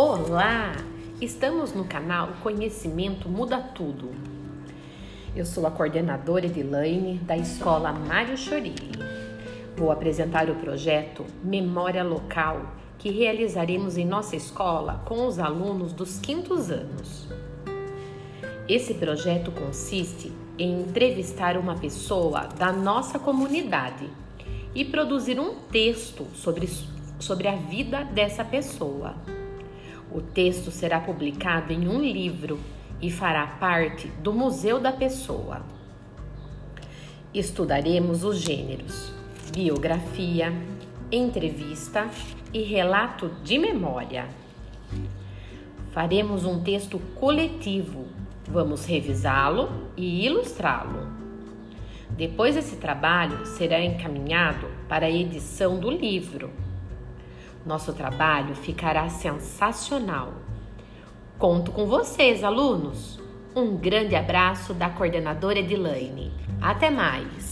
Olá! Estamos no canal Conhecimento Muda Tudo. Eu sou a coordenadora Edilaine da Escola Mário Chorilli. Vou apresentar o projeto Memória Local que realizaremos em nossa escola com os alunos dos quintos anos. Esse projeto consiste em entrevistar uma pessoa da nossa comunidade e produzir um texto sobre, sobre a vida dessa pessoa. O texto será publicado em um livro e fará parte do Museu da Pessoa. Estudaremos os gêneros biografia, entrevista e relato de memória. Faremos um texto coletivo. Vamos revisá-lo e ilustrá-lo. Depois esse trabalho será encaminhado para a edição do livro. Nosso trabalho ficará sensacional. Conto com vocês, alunos. Um grande abraço da coordenadora Edilaine. Até mais!